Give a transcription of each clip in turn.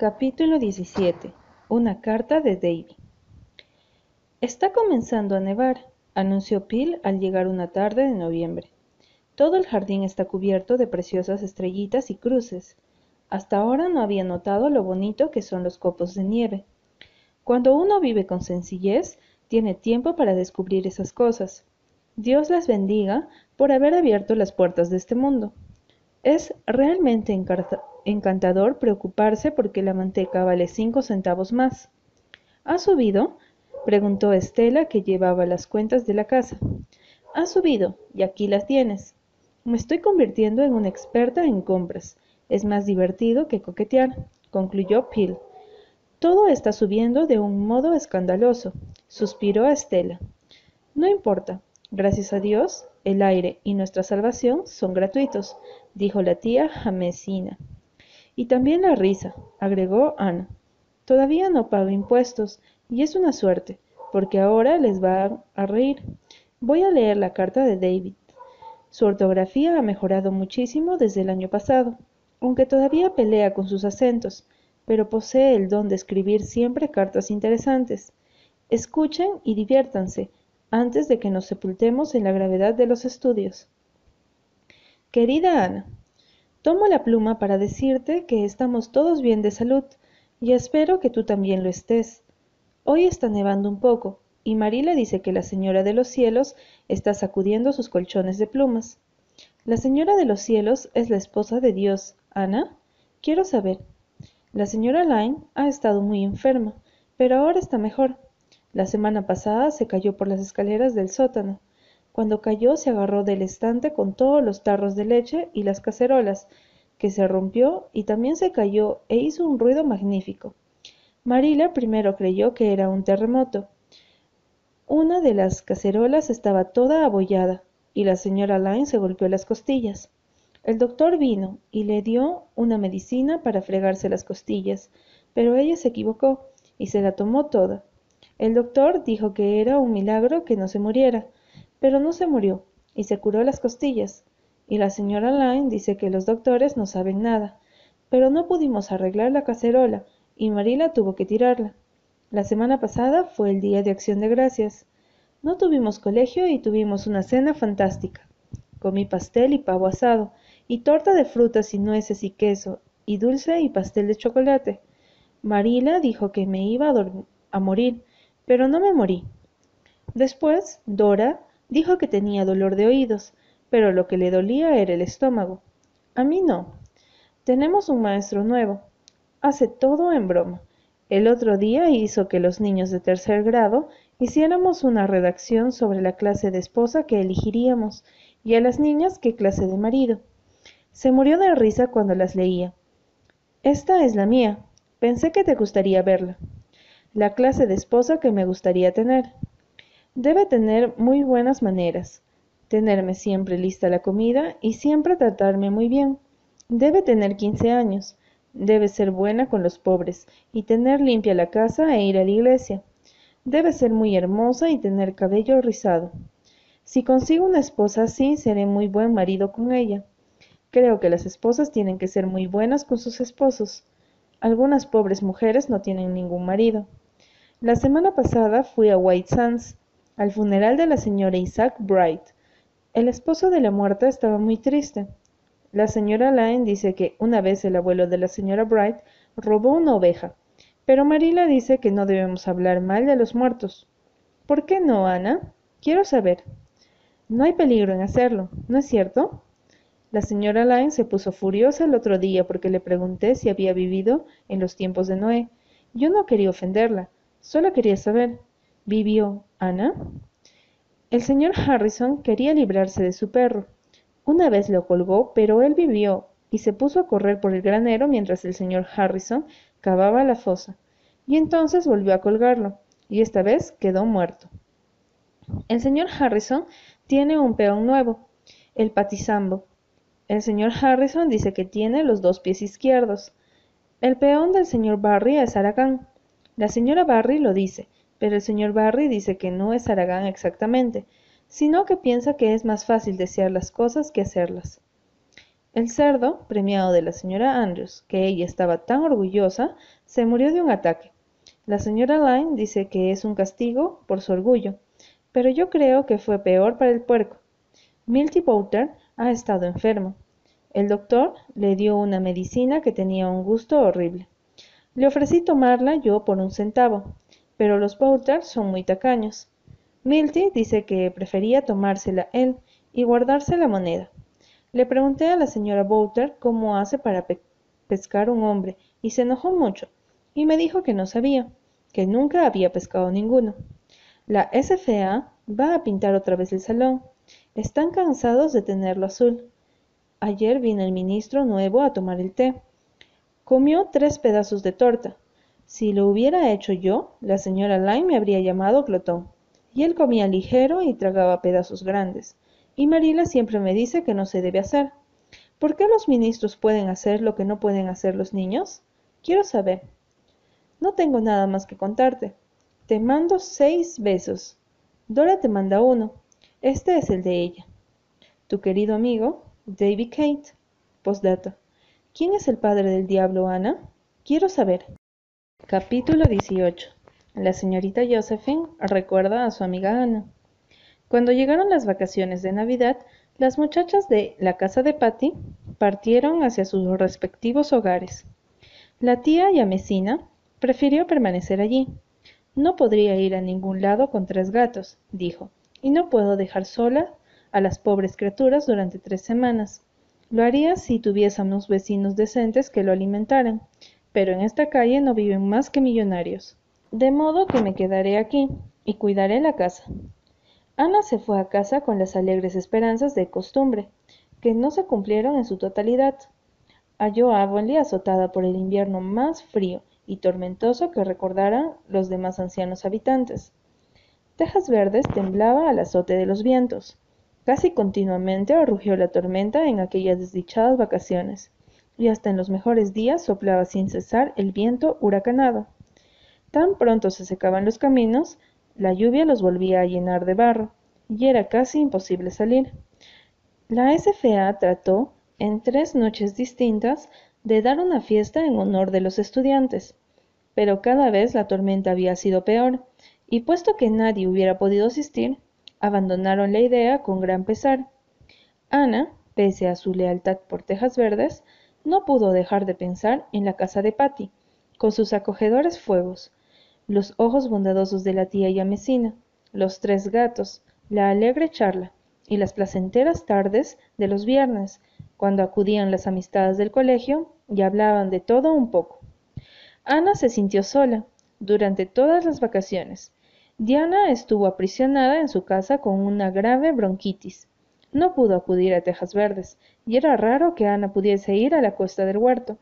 Capítulo 17. Una carta de Davy. Está comenzando a nevar, anunció Phil al llegar una tarde de noviembre. Todo el jardín está cubierto de preciosas estrellitas y cruces. Hasta ahora no había notado lo bonito que son los copos de nieve. Cuando uno vive con sencillez, tiene tiempo para descubrir esas cosas. Dios las bendiga por haber abierto las puertas de este mundo. Es realmente encantador preocuparse porque la manteca vale cinco centavos más. ¿Ha subido? preguntó Estela, que llevaba las cuentas de la casa. Ha subido, y aquí las tienes. Me estoy convirtiendo en una experta en compras. Es más divertido que coquetear, concluyó Phil. Todo está subiendo de un modo escandaloso, suspiró Estela. No importa, Gracias a Dios, el aire y nuestra salvación son gratuitos, dijo la tía Jamesina. Y también la risa, agregó Ana. Todavía no pago impuestos, y es una suerte, porque ahora les va a reír. Voy a leer la carta de David. Su ortografía ha mejorado muchísimo desde el año pasado, aunque todavía pelea con sus acentos, pero posee el don de escribir siempre cartas interesantes. Escuchen y diviértanse, antes de que nos sepultemos en la gravedad de los estudios. Querida Ana, tomo la pluma para decirte que estamos todos bien de salud y espero que tú también lo estés. Hoy está nevando un poco y Marila dice que la señora de los cielos está sacudiendo sus colchones de plumas. La señora de los cielos es la esposa de Dios. Ana, quiero saber. La señora Lyne ha estado muy enferma, pero ahora está mejor. La semana pasada se cayó por las escaleras del sótano. Cuando cayó se agarró del estante con todos los tarros de leche y las cacerolas, que se rompió y también se cayó e hizo un ruido magnífico. Marila primero creyó que era un terremoto. Una de las cacerolas estaba toda abollada y la señora Lyne se golpeó las costillas. El doctor vino y le dio una medicina para fregarse las costillas, pero ella se equivocó y se la tomó toda. El doctor dijo que era un milagro que no se muriera, pero no se murió y se curó las costillas. Y la señora Lyne dice que los doctores no saben nada, pero no pudimos arreglar la cacerola y Marila tuvo que tirarla. La semana pasada fue el día de acción de gracias. No tuvimos colegio y tuvimos una cena fantástica. Comí pastel y pavo asado, y torta de frutas y nueces y queso, y dulce y pastel de chocolate. Marila dijo que me iba a, a morir, pero no me morí. Después, Dora dijo que tenía dolor de oídos, pero lo que le dolía era el estómago. A mí no. Tenemos un maestro nuevo. Hace todo en broma. El otro día hizo que los niños de tercer grado hiciéramos una redacción sobre la clase de esposa que elegiríamos y a las niñas qué clase de marido. Se murió de risa cuando las leía. Esta es la mía. Pensé que te gustaría verla la clase de esposa que me gustaría tener. Debe tener muy buenas maneras, tenerme siempre lista la comida y siempre tratarme muy bien. Debe tener quince años, debe ser buena con los pobres y tener limpia la casa e ir a la iglesia. Debe ser muy hermosa y tener cabello rizado. Si consigo una esposa así, seré muy buen marido con ella. Creo que las esposas tienen que ser muy buenas con sus esposos. Algunas pobres mujeres no tienen ningún marido. La semana pasada fui a White Sands, al funeral de la señora Isaac Bright. El esposo de la muerta estaba muy triste. La señora Lyne dice que una vez el abuelo de la señora Bright robó una oveja, pero Marila dice que no debemos hablar mal de los muertos. ¿Por qué no, Ana? Quiero saber. No hay peligro en hacerlo, ¿no es cierto? La señora Lyne se puso furiosa el otro día porque le pregunté si había vivido en los tiempos de Noé. Yo no quería ofenderla, Solo quería saber, ¿vivió Ana? El señor Harrison quería librarse de su perro. Una vez lo colgó, pero él vivió y se puso a correr por el granero mientras el señor Harrison cavaba la fosa. Y entonces volvió a colgarlo, y esta vez quedó muerto. El señor Harrison tiene un peón nuevo, el patizambo. El señor Harrison dice que tiene los dos pies izquierdos. El peón del señor Barry es Aragán. La señora Barry lo dice, pero el señor Barry dice que no es Aragán exactamente, sino que piensa que es más fácil desear las cosas que hacerlas. El cerdo, premiado de la señora Andrews, que ella estaba tan orgullosa, se murió de un ataque. La señora Lyne dice que es un castigo por su orgullo, pero yo creo que fue peor para el puerco. Milty Boulter ha estado enfermo. El doctor le dio una medicina que tenía un gusto horrible. Le ofrecí tomarla yo por un centavo, pero los Boulter son muy tacaños. Milty dice que prefería tomársela él y guardarse la moneda. Le pregunté a la señora Boulter cómo hace para pescar un hombre y se enojó mucho y me dijo que no sabía, que nunca había pescado ninguno. La SFA va a pintar otra vez el salón. Están cansados de tenerlo azul. Ayer vino el ministro nuevo a tomar el té. Comió tres pedazos de torta. Si lo hubiera hecho yo, la señora Lyme me habría llamado glotón. Y él comía ligero y tragaba pedazos grandes y Marila siempre me dice que no se debe hacer. ¿Por qué los ministros pueden hacer lo que no pueden hacer los niños? Quiero saber. No tengo nada más que contarte. Te mando seis besos. Dora te manda uno. Este es el de ella. Tu querido amigo, David Kate. Postdata. ¿Quién es el padre del diablo, Ana? Quiero saber. Capítulo 18. La señorita Josephine recuerda a su amiga Ana. Cuando llegaron las vacaciones de Navidad, las muchachas de la casa de Patty partieron hacia sus respectivos hogares. La tía Yamesina prefirió permanecer allí. No podría ir a ningún lado con tres gatos, dijo, y no puedo dejar sola a las pobres criaturas durante tres semanas. Lo haría si tuviésemos vecinos decentes que lo alimentaran, pero en esta calle no viven más que millonarios. De modo que me quedaré aquí y cuidaré la casa. Ana se fue a casa con las alegres esperanzas de costumbre, que no se cumplieron en su totalidad. Halló a Avonlea azotada por el invierno más frío y tormentoso que recordaran los demás ancianos habitantes. Tejas Verdes temblaba al azote de los vientos. Casi continuamente rugió la tormenta en aquellas desdichadas vacaciones, y hasta en los mejores días soplaba sin cesar el viento huracanado. Tan pronto se secaban los caminos, la lluvia los volvía a llenar de barro, y era casi imposible salir. La SFA trató, en tres noches distintas, de dar una fiesta en honor de los estudiantes, pero cada vez la tormenta había sido peor, y puesto que nadie hubiera podido asistir, abandonaron la idea con gran pesar. Ana, pese a su lealtad por Tejas Verdes, no pudo dejar de pensar en la casa de Patty, con sus acogedores fuegos, los ojos bondadosos de la tía Yamesina, los tres gatos, la alegre charla y las placenteras tardes de los viernes, cuando acudían las amistades del colegio y hablaban de todo un poco. Ana se sintió sola durante todas las vacaciones. Diana estuvo aprisionada en su casa con una grave bronquitis. No pudo acudir a Tejas Verdes, y era raro que Ana pudiese ir a la costa del huerto,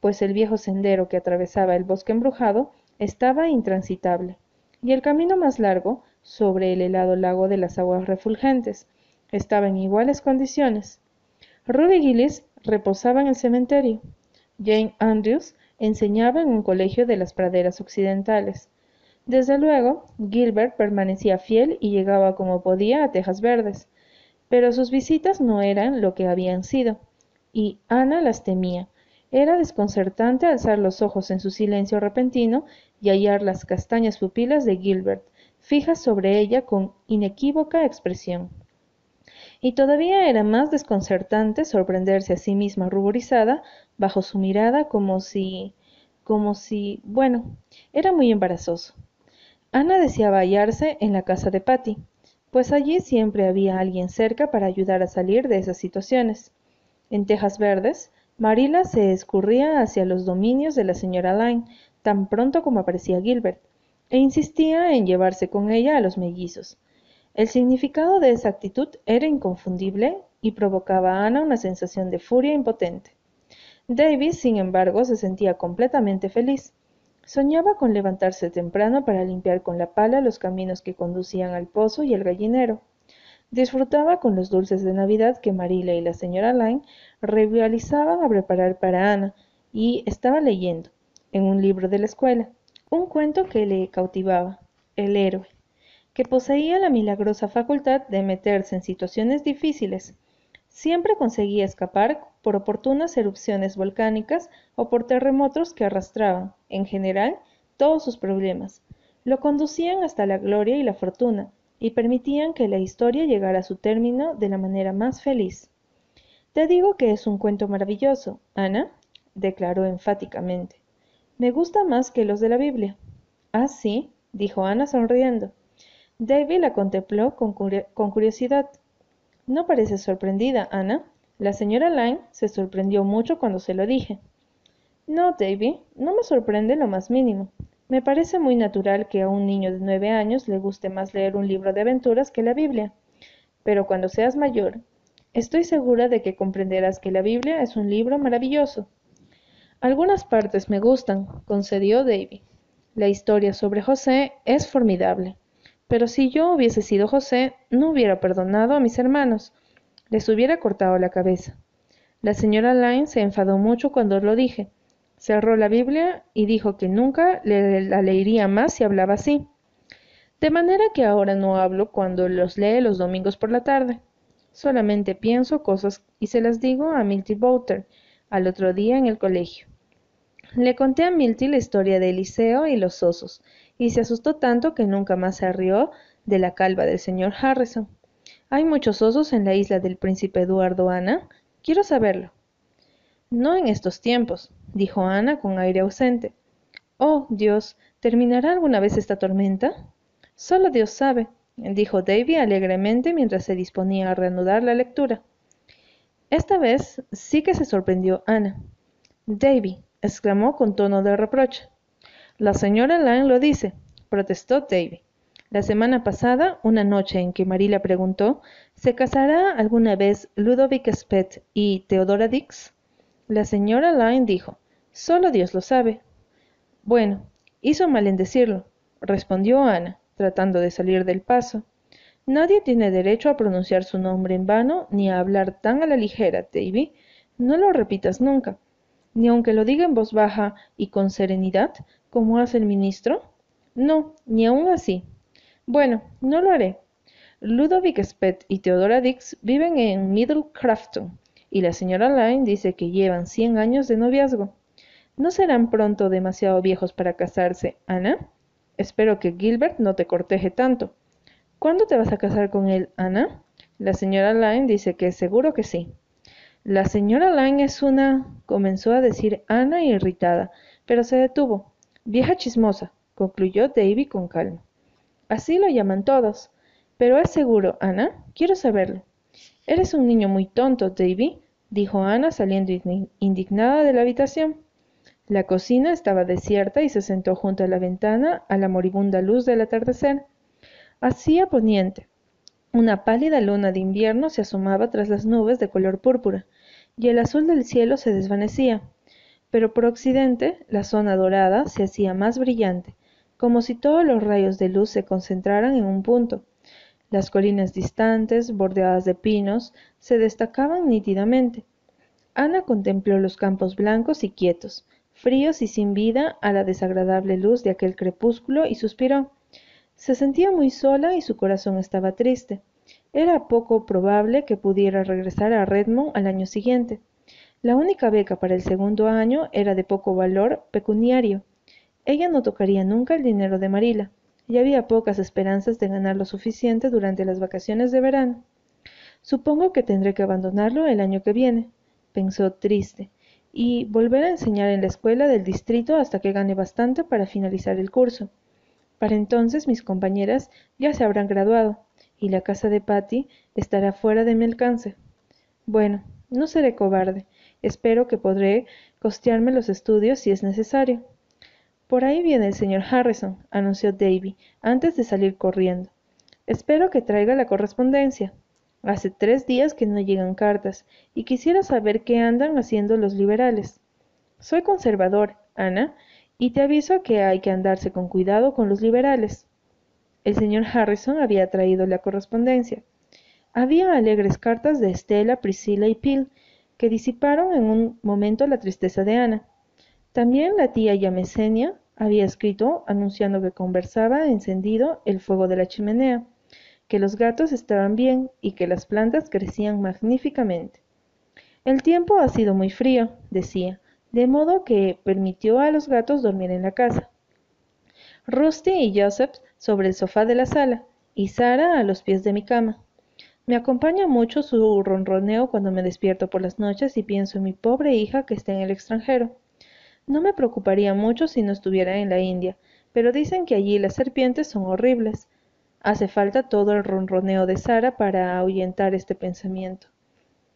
pues el viejo sendero que atravesaba el bosque embrujado estaba intransitable, y el camino más largo, sobre el helado lago de las aguas refulgentes, estaba en iguales condiciones. Ruby Gillis reposaba en el cementerio. Jane Andrews enseñaba en un colegio de las praderas occidentales. Desde luego, Gilbert permanecía fiel y llegaba como podía a Tejas Verdes, pero sus visitas no eran lo que habían sido, y Ana las temía. Era desconcertante alzar los ojos en su silencio repentino y hallar las castañas pupilas de Gilbert fijas sobre ella con inequívoca expresión. Y todavía era más desconcertante sorprenderse a sí misma ruborizada bajo su mirada como si como si bueno, era muy embarazoso. Ana deseaba hallarse en la casa de Patty, pues allí siempre había alguien cerca para ayudar a salir de esas situaciones. En Tejas Verdes, Marila se escurría hacia los dominios de la señora Lyne, tan pronto como aparecía Gilbert, e insistía en llevarse con ella a los mellizos. El significado de esa actitud era inconfundible y provocaba a Ana una sensación de furia impotente. Davis, sin embargo, se sentía completamente feliz. Soñaba con levantarse temprano para limpiar con la pala los caminos que conducían al pozo y al gallinero. Disfrutaba con los dulces de Navidad que Marila y la señora Lyne rivalizaban a preparar para Ana, y estaba leyendo, en un libro de la escuela, un cuento que le cautivaba, El héroe, que poseía la milagrosa facultad de meterse en situaciones difíciles. Siempre conseguía escapar por oportunas erupciones volcánicas o por terremotos que arrastraban, en general, todos sus problemas, lo conducían hasta la gloria y la fortuna, y permitían que la historia llegara a su término de la manera más feliz. Te digo que es un cuento maravilloso, Ana, declaró enfáticamente. Me gusta más que los de la Biblia. Ah, sí, dijo Ana sonriendo. David la contempló con, curiosidad. No parece sorprendida, Ana. La señora Lyne se sorprendió mucho cuando se lo dije. No, David, no me sorprende lo más mínimo. Me parece muy natural que a un niño de nueve años le guste más leer un libro de aventuras que la Biblia. Pero cuando seas mayor, estoy segura de que comprenderás que la Biblia es un libro maravilloso. Algunas partes me gustan, concedió Davy. La historia sobre José es formidable. Pero si yo hubiese sido José, no hubiera perdonado a mis hermanos. Les hubiera cortado la cabeza. La señora Lyne se enfadó mucho cuando lo dije, cerró la Biblia y dijo que nunca la leería más si hablaba así. De manera que ahora no hablo cuando los lee los domingos por la tarde. Solamente pienso cosas y se las digo a Milty Bouter al otro día en el colegio. Le conté a Milty la historia de Eliseo y los osos, y se asustó tanto que nunca más se rió de la calva del señor Harrison. ¿Hay muchos osos en la isla del príncipe Eduardo Ana? Quiero saberlo. No en estos tiempos, dijo Ana con aire ausente. Oh, Dios, ¿terminará alguna vez esta tormenta? Solo Dios sabe, dijo Davy alegremente mientras se disponía a reanudar la lectura. Esta vez sí que se sorprendió Ana. Davy, exclamó con tono de reproche. La señora Lang lo dice, protestó Davy. La semana pasada, una noche en que Marila preguntó, ¿se casará alguna vez Ludovic Spett y Theodora Dix? La señora Lyne dijo, Solo Dios lo sabe. Bueno, hizo mal en decirlo, respondió Ana, tratando de salir del paso. Nadie tiene derecho a pronunciar su nombre en vano ni a hablar tan a la ligera, Davy. No lo repitas nunca, ni aunque lo diga en voz baja y con serenidad, como hace el ministro. No, ni aun así. Bueno, no lo haré. Ludovic Spett y Theodora Dix viven en Middle Crafton, y la señora Lyne dice que llevan cien años de noviazgo. ¿No serán pronto demasiado viejos para casarse, Ana? Espero que Gilbert no te corteje tanto. ¿Cuándo te vas a casar con él, Ana? La señora Lyne dice que seguro que sí. La señora Lyne es una... comenzó a decir Ana irritada, pero se detuvo. Vieja chismosa, concluyó Davy con calma. Así lo llaman todos. Pero es seguro, Ana. Quiero saberlo. Eres un niño muy tonto, Davy, dijo Ana saliendo indignada de la habitación. La cocina estaba desierta y se sentó junto a la ventana a la moribunda luz del atardecer. Hacía poniente. Una pálida luna de invierno se asomaba tras las nubes de color púrpura, y el azul del cielo se desvanecía. Pero por occidente la zona dorada se hacía más brillante, como si todos los rayos de luz se concentraran en un punto, las colinas distantes, bordeadas de pinos, se destacaban nítidamente. Ana contempló los campos blancos y quietos, fríos y sin vida a la desagradable luz de aquel crepúsculo y suspiró. Se sentía muy sola y su corazón estaba triste. Era poco probable que pudiera regresar a Redmond al año siguiente. La única beca para el segundo año era de poco valor pecuniario. Ella no tocaría nunca el dinero de Marila y había pocas esperanzas de ganar lo suficiente durante las vacaciones de verano. Supongo que tendré que abandonarlo el año que viene, pensó triste, y volver a enseñar en la escuela del distrito hasta que gane bastante para finalizar el curso. Para entonces mis compañeras ya se habrán graduado, y la casa de Patty estará fuera de mi alcance. Bueno, no seré cobarde. Espero que podré costearme los estudios si es necesario. Por ahí viene el señor Harrison, anunció Davy, antes de salir corriendo. Espero que traiga la correspondencia. Hace tres días que no llegan cartas, y quisiera saber qué andan haciendo los liberales. Soy conservador, Ana, y te aviso que hay que andarse con cuidado con los liberales. El señor Harrison había traído la correspondencia. Había alegres cartas de Estela, Priscilla y Pil, que disiparon en un momento la tristeza de Ana. También la tía Yamesenia había escrito anunciando que conversaba encendido el fuego de la chimenea, que los gatos estaban bien y que las plantas crecían magníficamente. El tiempo ha sido muy frío, decía, de modo que permitió a los gatos dormir en la casa. Rusty y Joseph sobre el sofá de la sala, y Sara a los pies de mi cama. Me acompaña mucho su ronroneo cuando me despierto por las noches y pienso en mi pobre hija que está en el extranjero. No me preocuparía mucho si no estuviera en la India, pero dicen que allí las serpientes son horribles. Hace falta todo el ronroneo de Sara para ahuyentar este pensamiento.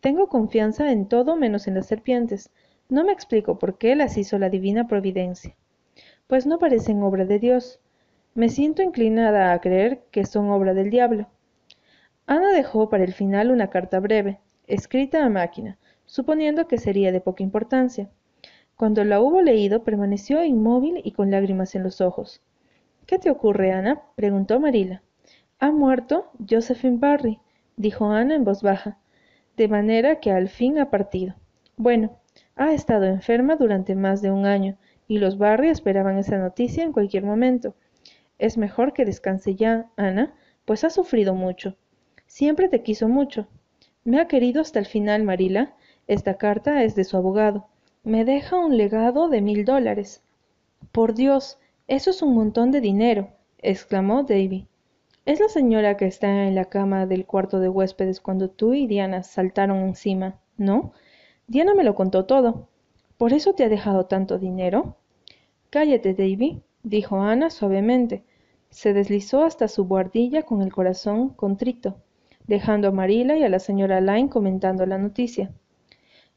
Tengo confianza en todo menos en las serpientes. No me explico por qué las hizo la divina providencia. Pues no parecen obra de Dios. Me siento inclinada a creer que son obra del diablo. Ana dejó para el final una carta breve, escrita a máquina, suponiendo que sería de poca importancia. Cuando la hubo leído, permaneció inmóvil y con lágrimas en los ojos. ¿Qué te ocurre, Ana? preguntó Marila. Ha muerto Josephine Barry, dijo Ana en voz baja, de manera que al fin ha partido. Bueno, ha estado enferma durante más de un año, y los Barry esperaban esa noticia en cualquier momento. Es mejor que descanse ya, Ana, pues ha sufrido mucho. Siempre te quiso mucho. Me ha querido hasta el final, Marila. Esta carta es de su abogado. Me deja un legado de mil dólares. Por Dios, eso es un montón de dinero, exclamó Davy. Es la señora que está en la cama del cuarto de huéspedes cuando tú y Diana saltaron encima, ¿no? Diana me lo contó todo. ¿Por eso te ha dejado tanto dinero? Cállate, Davy, dijo Ana suavemente. Se deslizó hasta su buhardilla con el corazón contrito, dejando a Marila y a la señora Lyne comentando la noticia.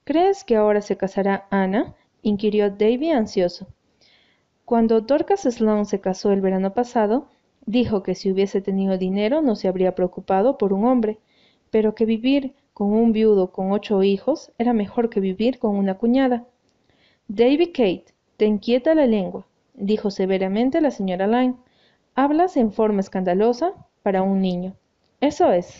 ¿Crees que ahora se casará Ana? inquirió Davy ansioso. Cuando Dorcas Sloane se casó el verano pasado, dijo que si hubiese tenido dinero no se habría preocupado por un hombre, pero que vivir con un viudo con ocho hijos era mejor que vivir con una cuñada. Davy Kate, te inquieta la lengua, dijo severamente la señora Lyne. Hablas en forma escandalosa para un niño. Eso es.